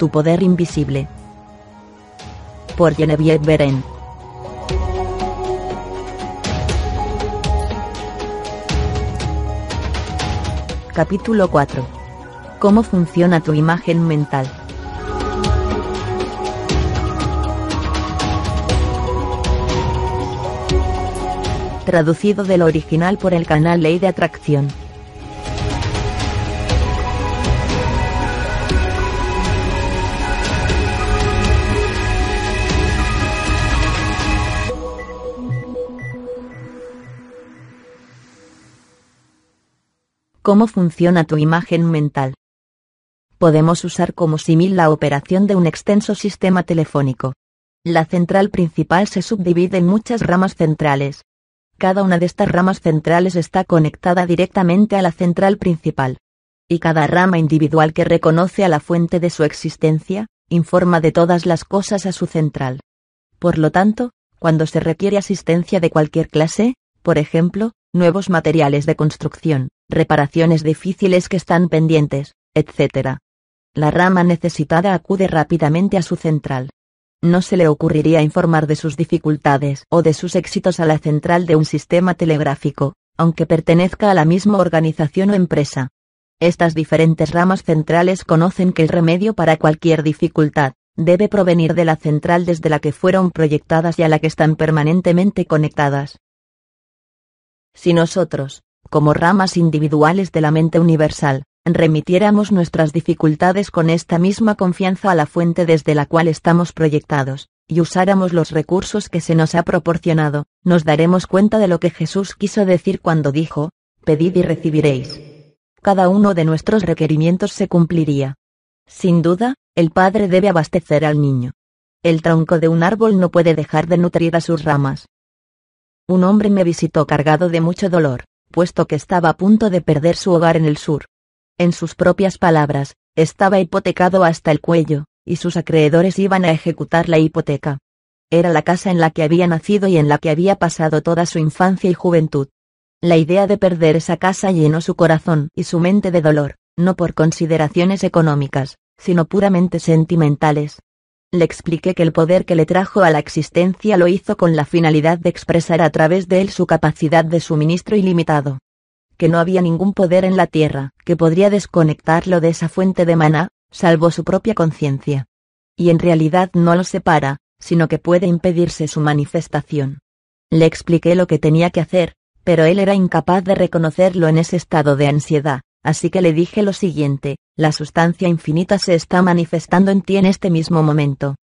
Tu poder invisible. Por Genevieve Beren. Capítulo 4. ¿Cómo funciona tu imagen mental? Traducido del original por el canal Ley de Atracción. ¿Cómo funciona tu imagen mental? Podemos usar como símil la operación de un extenso sistema telefónico. La central principal se subdivide en muchas ramas centrales. Cada una de estas ramas centrales está conectada directamente a la central principal. Y cada rama individual que reconoce a la fuente de su existencia, informa de todas las cosas a su central. Por lo tanto, cuando se requiere asistencia de cualquier clase, por ejemplo, nuevos materiales de construcción, reparaciones difíciles que están pendientes, etc. La rama necesitada acude rápidamente a su central. No se le ocurriría informar de sus dificultades o de sus éxitos a la central de un sistema telegráfico, aunque pertenezca a la misma organización o empresa. Estas diferentes ramas centrales conocen que el remedio para cualquier dificultad, debe provenir de la central desde la que fueron proyectadas y a la que están permanentemente conectadas. Si nosotros, como ramas individuales de la mente universal, remitiéramos nuestras dificultades con esta misma confianza a la fuente desde la cual estamos proyectados, y usáramos los recursos que se nos ha proporcionado, nos daremos cuenta de lo que Jesús quiso decir cuando dijo, Pedid y recibiréis. Cada uno de nuestros requerimientos se cumpliría. Sin duda, el Padre debe abastecer al niño. El tronco de un árbol no puede dejar de nutrir a sus ramas. Un hombre me visitó cargado de mucho dolor puesto que estaba a punto de perder su hogar en el sur. En sus propias palabras, estaba hipotecado hasta el cuello, y sus acreedores iban a ejecutar la hipoteca. Era la casa en la que había nacido y en la que había pasado toda su infancia y juventud. La idea de perder esa casa llenó su corazón y su mente de dolor, no por consideraciones económicas, sino puramente sentimentales. Le expliqué que el poder que le trajo a la existencia lo hizo con la finalidad de expresar a través de él su capacidad de suministro ilimitado. Que no había ningún poder en la tierra que podría desconectarlo de esa fuente de maná, salvo su propia conciencia. Y en realidad no lo separa, sino que puede impedirse su manifestación. Le expliqué lo que tenía que hacer, pero él era incapaz de reconocerlo en ese estado de ansiedad, Así que le dije lo siguiente, la sustancia infinita se está manifestando en ti en este mismo momento.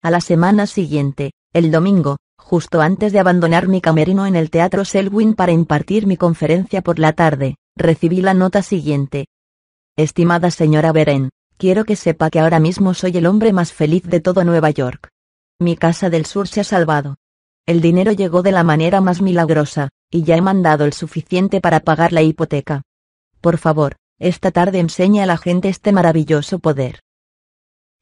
A la semana siguiente, el domingo, justo antes de abandonar mi camerino en el Teatro Selwyn para impartir mi conferencia por la tarde, recibí la nota siguiente. Estimada señora Beren, quiero que sepa que ahora mismo soy el hombre más feliz de todo Nueva York. Mi casa del sur se ha salvado. El dinero llegó de la manera más milagrosa, y ya he mandado el suficiente para pagar la hipoteca. Por favor, esta tarde enseña a la gente este maravilloso poder.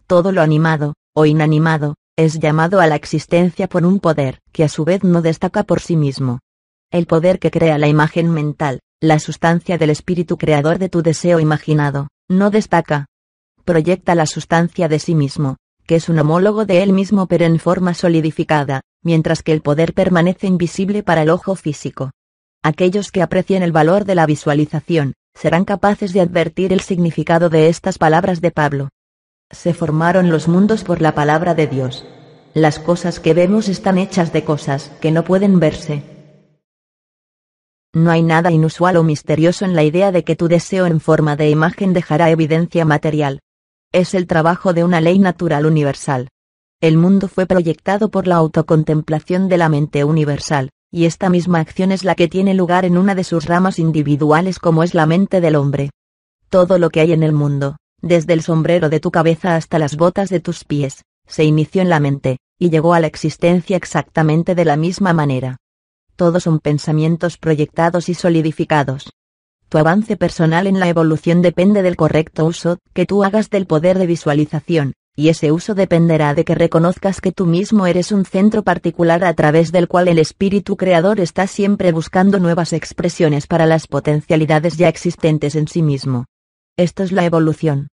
Todo lo animado, o inanimado, es llamado a la existencia por un poder que a su vez no destaca por sí mismo. El poder que crea la imagen mental, la sustancia del espíritu creador de tu deseo imaginado, no destaca. Proyecta la sustancia de sí mismo, que es un homólogo de él mismo pero en forma solidificada, mientras que el poder permanece invisible para el ojo físico. Aquellos que aprecien el valor de la visualización, serán capaces de advertir el significado de estas palabras de Pablo. Se formaron los mundos por la palabra de Dios. Las cosas que vemos están hechas de cosas que no pueden verse. No hay nada inusual o misterioso en la idea de que tu deseo en forma de imagen dejará evidencia material. Es el trabajo de una ley natural universal. El mundo fue proyectado por la autocontemplación de la mente universal, y esta misma acción es la que tiene lugar en una de sus ramas individuales como es la mente del hombre. Todo lo que hay en el mundo, desde el sombrero de tu cabeza hasta las botas de tus pies, se inició en la mente, y llegó a la existencia exactamente de la misma manera. Todos son pensamientos proyectados y solidificados. Tu avance personal en la evolución depende del correcto uso que tú hagas del poder de visualización, y ese uso dependerá de que reconozcas que tú mismo eres un centro particular a través del cual el espíritu creador está siempre buscando nuevas expresiones para las potencialidades ya existentes en sí mismo. Esto es la evolución.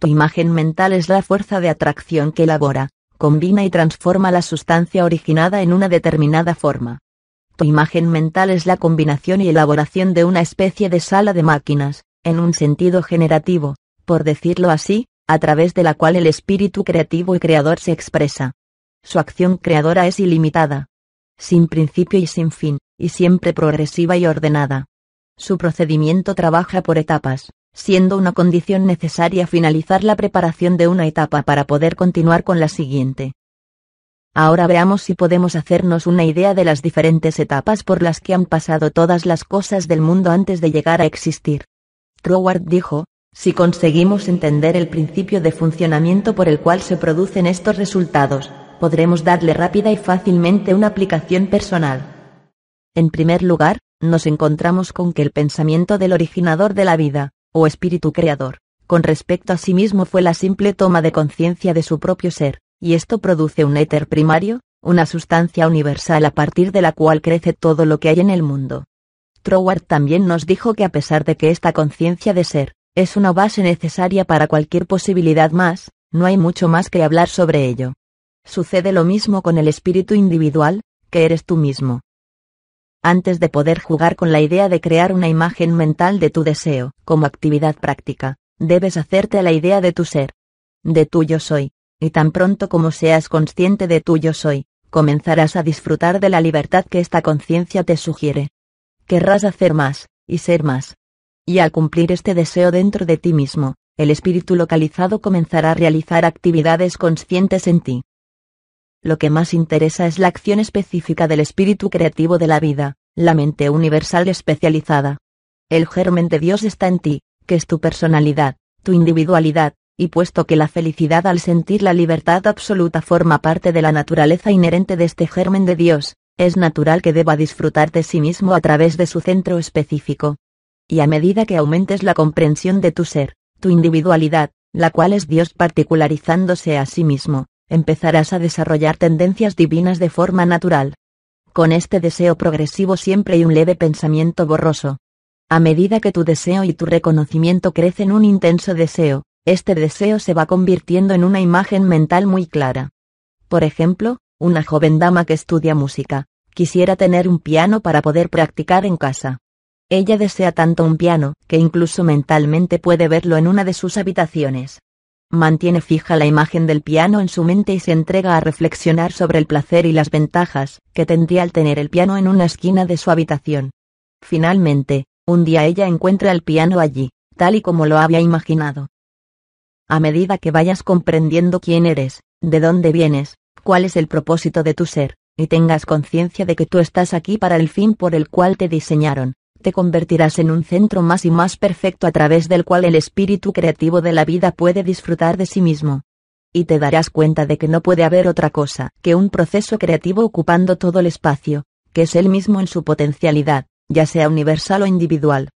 Tu imagen mental es la fuerza de atracción que elabora, combina y transforma la sustancia originada en una determinada forma. Tu imagen mental es la combinación y elaboración de una especie de sala de máquinas, en un sentido generativo, por decirlo así, a través de la cual el espíritu creativo y creador se expresa. Su acción creadora es ilimitada, sin principio y sin fin, y siempre progresiva y ordenada. Su procedimiento trabaja por etapas, siendo una condición necesaria finalizar la preparación de una etapa para poder continuar con la siguiente. Ahora veamos si podemos hacernos una idea de las diferentes etapas por las que han pasado todas las cosas del mundo antes de llegar a existir. Troward dijo, si conseguimos entender el principio de funcionamiento por el cual se producen estos resultados, podremos darle rápida y fácilmente una aplicación personal. En primer lugar, nos encontramos con que el pensamiento del originador de la vida, o espíritu creador, con respecto a sí mismo fue la simple toma de conciencia de su propio ser, y esto produce un éter primario, una sustancia universal a partir de la cual crece todo lo que hay en el mundo. Troward también nos dijo que a pesar de que esta conciencia de ser, es una base necesaria para cualquier posibilidad más, no hay mucho más que hablar sobre ello. Sucede lo mismo con el espíritu individual, que eres tú mismo. Antes de poder jugar con la idea de crear una imagen mental de tu deseo, como actividad práctica, debes hacerte a la idea de tu ser. De tu yo soy, y tan pronto como seas consciente de tu yo soy, comenzarás a disfrutar de la libertad que esta conciencia te sugiere. Querrás hacer más, y ser más. Y al cumplir este deseo dentro de ti mismo, el espíritu localizado comenzará a realizar actividades conscientes en ti. Lo que más interesa es la acción específica del espíritu creativo de la vida, la mente universal especializada. El germen de Dios está en ti, que es tu personalidad, tu individualidad, y puesto que la felicidad al sentir la libertad absoluta forma parte de la naturaleza inherente de este germen de Dios, es natural que deba disfrutar de sí mismo a través de su centro específico. Y a medida que aumentes la comprensión de tu ser, tu individualidad, la cual es Dios particularizándose a sí mismo, empezarás a desarrollar tendencias divinas de forma natural. Con este deseo progresivo siempre hay un leve pensamiento borroso. A medida que tu deseo y tu reconocimiento crecen un intenso deseo, este deseo se va convirtiendo en una imagen mental muy clara. Por ejemplo, una joven dama que estudia música, quisiera tener un piano para poder practicar en casa. Ella desea tanto un piano, que incluso mentalmente puede verlo en una de sus habitaciones. Mantiene fija la imagen del piano en su mente y se entrega a reflexionar sobre el placer y las ventajas que tendría al tener el piano en una esquina de su habitación. Finalmente, un día ella encuentra el piano allí, tal y como lo había imaginado. A medida que vayas comprendiendo quién eres, de dónde vienes, cuál es el propósito de tu ser, y tengas conciencia de que tú estás aquí para el fin por el cual te diseñaron, te convertirás en un centro más y más perfecto a través del cual el espíritu creativo de la vida puede disfrutar de sí mismo. Y te darás cuenta de que no puede haber otra cosa que un proceso creativo ocupando todo el espacio, que es él mismo en su potencialidad, ya sea universal o individual.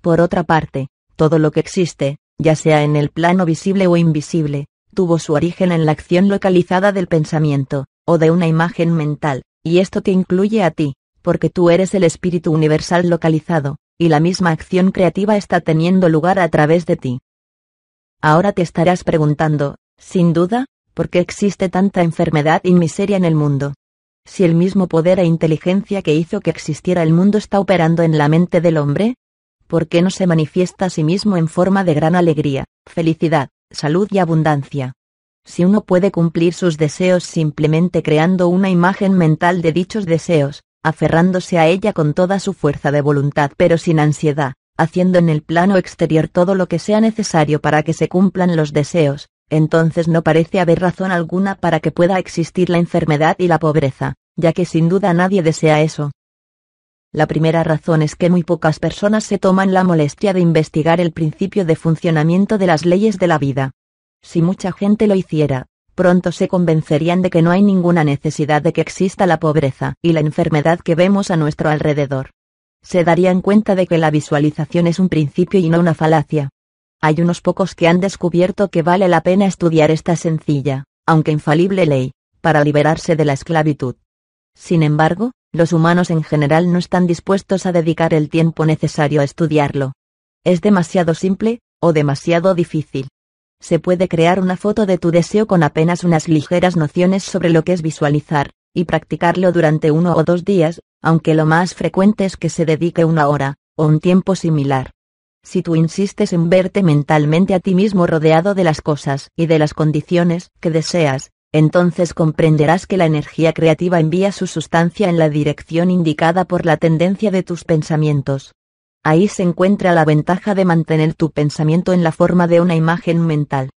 Por otra parte, todo lo que existe, ya sea en el plano visible o invisible, tuvo su origen en la acción localizada del pensamiento, o de una imagen mental, y esto te incluye a ti, porque tú eres el espíritu universal localizado, y la misma acción creativa está teniendo lugar a través de ti. Ahora te estarás preguntando, sin duda, ¿por qué existe tanta enfermedad y miseria en el mundo? Si el mismo poder e inteligencia que hizo que existiera el mundo está operando en la mente del hombre, ¿por qué no se manifiesta a sí mismo en forma de gran alegría, felicidad, salud y abundancia? Si uno puede cumplir sus deseos simplemente creando una imagen mental de dichos deseos, aferrándose a ella con toda su fuerza de voluntad pero sin ansiedad, haciendo en el plano exterior todo lo que sea necesario para que se cumplan los deseos, entonces no parece haber razón alguna para que pueda existir la enfermedad y la pobreza, ya que sin duda nadie desea eso. La primera razón es que muy pocas personas se toman la molestia de investigar el principio de funcionamiento de las leyes de la vida. Si mucha gente lo hiciera, pronto se convencerían de que no hay ninguna necesidad de que exista la pobreza y la enfermedad que vemos a nuestro alrededor. Se darían cuenta de que la visualización es un principio y no una falacia. Hay unos pocos que han descubierto que vale la pena estudiar esta sencilla, aunque infalible ley, para liberarse de la esclavitud. Sin embargo, los humanos en general no están dispuestos a dedicar el tiempo necesario a estudiarlo. Es demasiado simple, o demasiado difícil. Se puede crear una foto de tu deseo con apenas unas ligeras nociones sobre lo que es visualizar, y practicarlo durante uno o dos días, aunque lo más frecuente es que se dedique una hora, o un tiempo similar. Si tú insistes en verte mentalmente a ti mismo rodeado de las cosas y de las condiciones que deseas, entonces comprenderás que la energía creativa envía su sustancia en la dirección indicada por la tendencia de tus pensamientos. Ahí se encuentra la ventaja de mantener tu pensamiento en la forma de una imagen mental.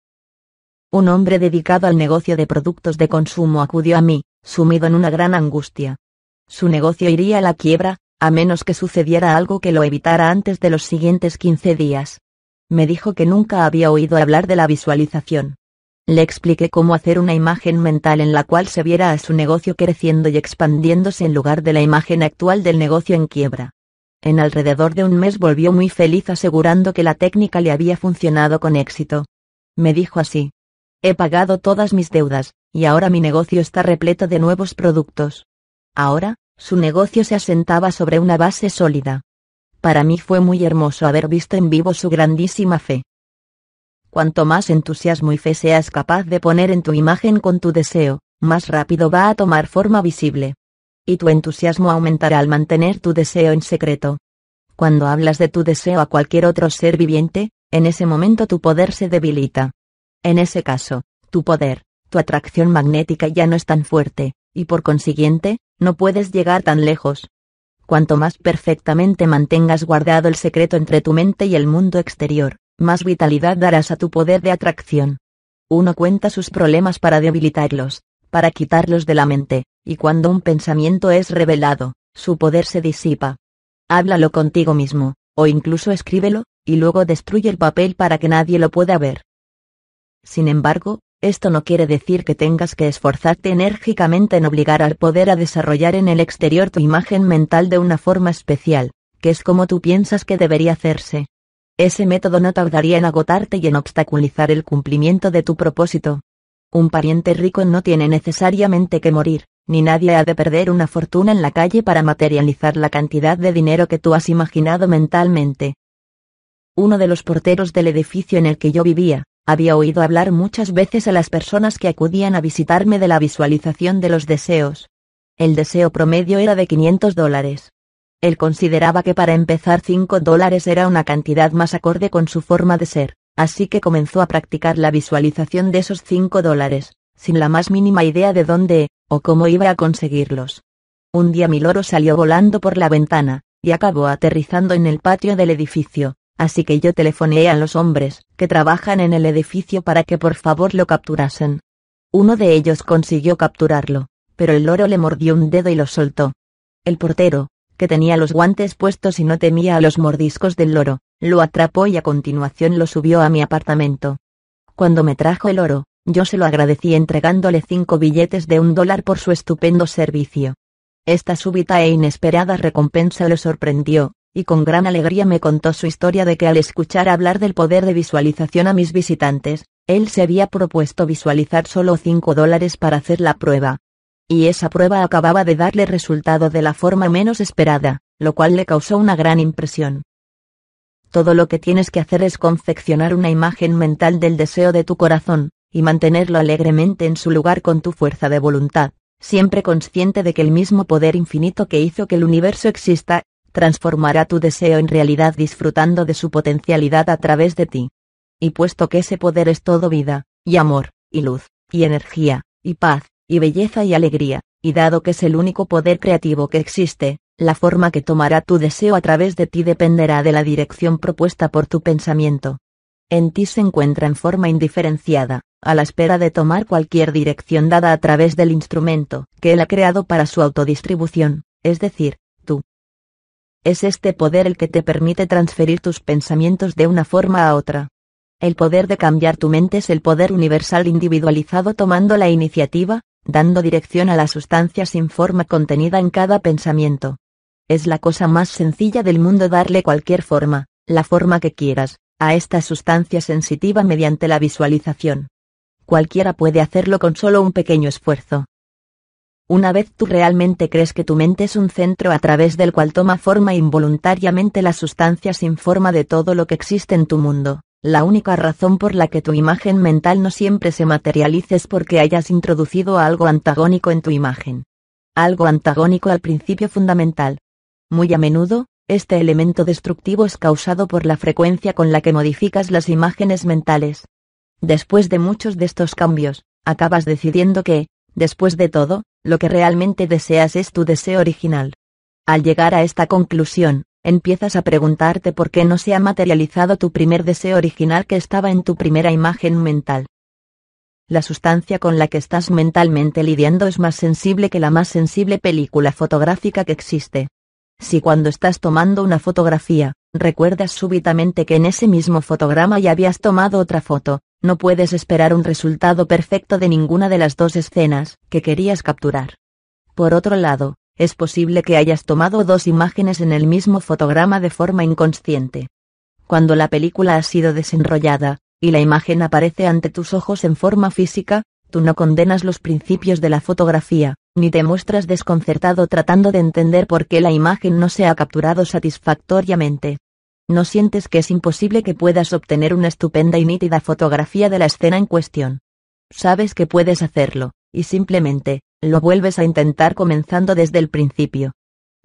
Un hombre dedicado al negocio de productos de consumo acudió a mí, sumido en una gran angustia. Su negocio iría a la quiebra, a menos que sucediera algo que lo evitara antes de los siguientes 15 días. Me dijo que nunca había oído hablar de la visualización. Le expliqué cómo hacer una imagen mental en la cual se viera a su negocio creciendo y expandiéndose en lugar de la imagen actual del negocio en quiebra. En alrededor de un mes volvió muy feliz asegurando que la técnica le había funcionado con éxito. Me dijo así. He pagado todas mis deudas, y ahora mi negocio está repleto de nuevos productos. Ahora, su negocio se asentaba sobre una base sólida. Para mí fue muy hermoso haber visto en vivo su grandísima fe. Cuanto más entusiasmo y fe seas capaz de poner en tu imagen con tu deseo, más rápido va a tomar forma visible. Y tu entusiasmo aumentará al mantener tu deseo en secreto. Cuando hablas de tu deseo a cualquier otro ser viviente, en ese momento tu poder se debilita. En ese caso, tu poder, tu atracción magnética ya no es tan fuerte, y por consiguiente, no puedes llegar tan lejos. Cuanto más perfectamente mantengas guardado el secreto entre tu mente y el mundo exterior, más vitalidad darás a tu poder de atracción. Uno cuenta sus problemas para debilitarlos, para quitarlos de la mente, y cuando un pensamiento es revelado, su poder se disipa. Háblalo contigo mismo, o incluso escríbelo, y luego destruye el papel para que nadie lo pueda ver. Sin embargo, esto no quiere decir que tengas que esforzarte enérgicamente en obligar al poder a desarrollar en el exterior tu imagen mental de una forma especial, que es como tú piensas que debería hacerse. Ese método no tardaría en agotarte y en obstaculizar el cumplimiento de tu propósito. Un pariente rico no tiene necesariamente que morir, ni nadie ha de perder una fortuna en la calle para materializar la cantidad de dinero que tú has imaginado mentalmente. Uno de los porteros del edificio en el que yo vivía, había oído hablar muchas veces a las personas que acudían a visitarme de la visualización de los deseos. El deseo promedio era de 500 dólares. Él consideraba que para empezar 5 dólares era una cantidad más acorde con su forma de ser, así que comenzó a practicar la visualización de esos 5 dólares, sin la más mínima idea de dónde, o cómo iba a conseguirlos. Un día mi loro salió volando por la ventana, y acabó aterrizando en el patio del edificio, así que yo telefoneé a los hombres que trabajan en el edificio para que por favor lo capturasen. Uno de ellos consiguió capturarlo, pero el loro le mordió un dedo y lo soltó. El portero, que tenía los guantes puestos y no temía a los mordiscos del loro, lo atrapó y a continuación lo subió a mi apartamento. Cuando me trajo el oro, yo se lo agradecí entregándole cinco billetes de un dólar por su estupendo servicio. Esta súbita e inesperada recompensa lo sorprendió, y con gran alegría me contó su historia de que al escuchar hablar del poder de visualización a mis visitantes, él se había propuesto visualizar solo cinco dólares para hacer la prueba, y esa prueba acababa de darle resultado de la forma menos esperada, lo cual le causó una gran impresión. Todo lo que tienes que hacer es confeccionar una imagen mental del deseo de tu corazón, y mantenerlo alegremente en su lugar con tu fuerza de voluntad, siempre consciente de que el mismo poder infinito que hizo que el universo exista, transformará tu deseo en realidad disfrutando de su potencialidad a través de ti. Y puesto que ese poder es todo vida, y amor, y luz, y energía, y paz, y belleza y alegría, y dado que es el único poder creativo que existe, la forma que tomará tu deseo a través de ti dependerá de la dirección propuesta por tu pensamiento. En ti se encuentra en forma indiferenciada, a la espera de tomar cualquier dirección dada a través del instrumento que él ha creado para su autodistribución, es decir, tú. Es este poder el que te permite transferir tus pensamientos de una forma a otra. El poder de cambiar tu mente es el poder universal individualizado tomando la iniciativa, dando dirección a la sustancia sin forma contenida en cada pensamiento. Es la cosa más sencilla del mundo darle cualquier forma, la forma que quieras, a esta sustancia sensitiva mediante la visualización. Cualquiera puede hacerlo con solo un pequeño esfuerzo. Una vez tú realmente crees que tu mente es un centro a través del cual toma forma involuntariamente la sustancia sin forma de todo lo que existe en tu mundo, la única razón por la que tu imagen mental no siempre se materializa es porque hayas introducido algo antagónico en tu imagen. Algo antagónico al principio fundamental. Muy a menudo, este elemento destructivo es causado por la frecuencia con la que modificas las imágenes mentales. Después de muchos de estos cambios, acabas decidiendo que, después de todo, lo que realmente deseas es tu deseo original. Al llegar a esta conclusión, empiezas a preguntarte por qué no se ha materializado tu primer deseo original que estaba en tu primera imagen mental. La sustancia con la que estás mentalmente lidiando es más sensible que la más sensible película fotográfica que existe. Si cuando estás tomando una fotografía, recuerdas súbitamente que en ese mismo fotograma ya habías tomado otra foto, no puedes esperar un resultado perfecto de ninguna de las dos escenas que querías capturar. Por otro lado, es posible que hayas tomado dos imágenes en el mismo fotograma de forma inconsciente. Cuando la película ha sido desenrollada, y la imagen aparece ante tus ojos en forma física, tú no condenas los principios de la fotografía, ni te muestras desconcertado tratando de entender por qué la imagen no se ha capturado satisfactoriamente. No sientes que es imposible que puedas obtener una estupenda y nítida fotografía de la escena en cuestión. Sabes que puedes hacerlo, y simplemente, lo vuelves a intentar comenzando desde el principio.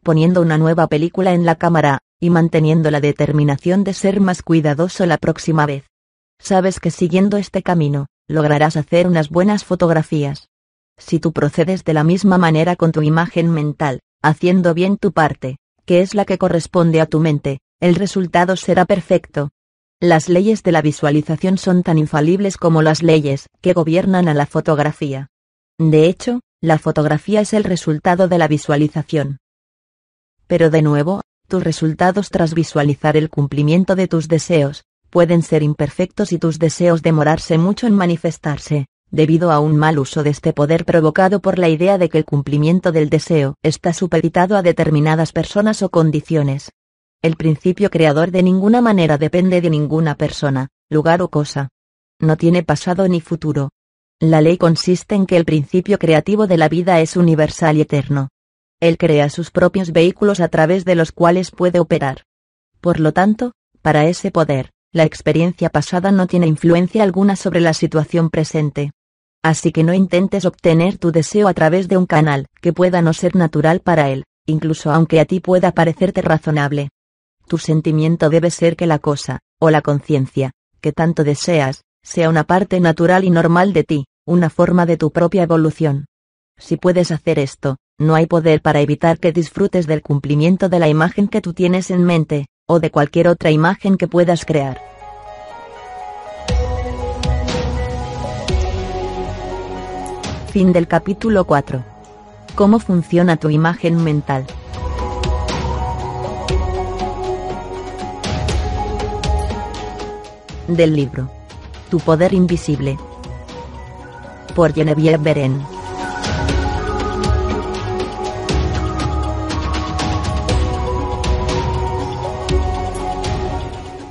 Poniendo una nueva película en la cámara, y manteniendo la determinación de ser más cuidadoso la próxima vez. Sabes que siguiendo este camino, lograrás hacer unas buenas fotografías. Si tú procedes de la misma manera con tu imagen mental, haciendo bien tu parte, que es la que corresponde a tu mente, el resultado será perfecto. Las leyes de la visualización son tan infalibles como las leyes que gobiernan a la fotografía. De hecho, la fotografía es el resultado de la visualización. Pero de nuevo, tus resultados tras visualizar el cumplimiento de tus deseos, pueden ser imperfectos y tus deseos demorarse mucho en manifestarse debido a un mal uso de este poder provocado por la idea de que el cumplimiento del deseo está supeditado a determinadas personas o condiciones. El principio creador de ninguna manera depende de ninguna persona, lugar o cosa. No tiene pasado ni futuro. La ley consiste en que el principio creativo de la vida es universal y eterno. Él crea sus propios vehículos a través de los cuales puede operar. Por lo tanto, para ese poder, la experiencia pasada no tiene influencia alguna sobre la situación presente. Así que no intentes obtener tu deseo a través de un canal que pueda no ser natural para él, incluso aunque a ti pueda parecerte razonable. Tu sentimiento debe ser que la cosa, o la conciencia, que tanto deseas, sea una parte natural y normal de ti, una forma de tu propia evolución. Si puedes hacer esto, no hay poder para evitar que disfrutes del cumplimiento de la imagen que tú tienes en mente, o de cualquier otra imagen que puedas crear. Fin del capítulo 4. ¿Cómo funciona tu imagen mental? Del libro. Tu poder invisible. Por Genevieve Beren.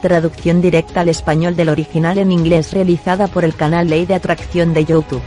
Traducción directa al español del original en inglés realizada por el canal Ley de Atracción de YouTube.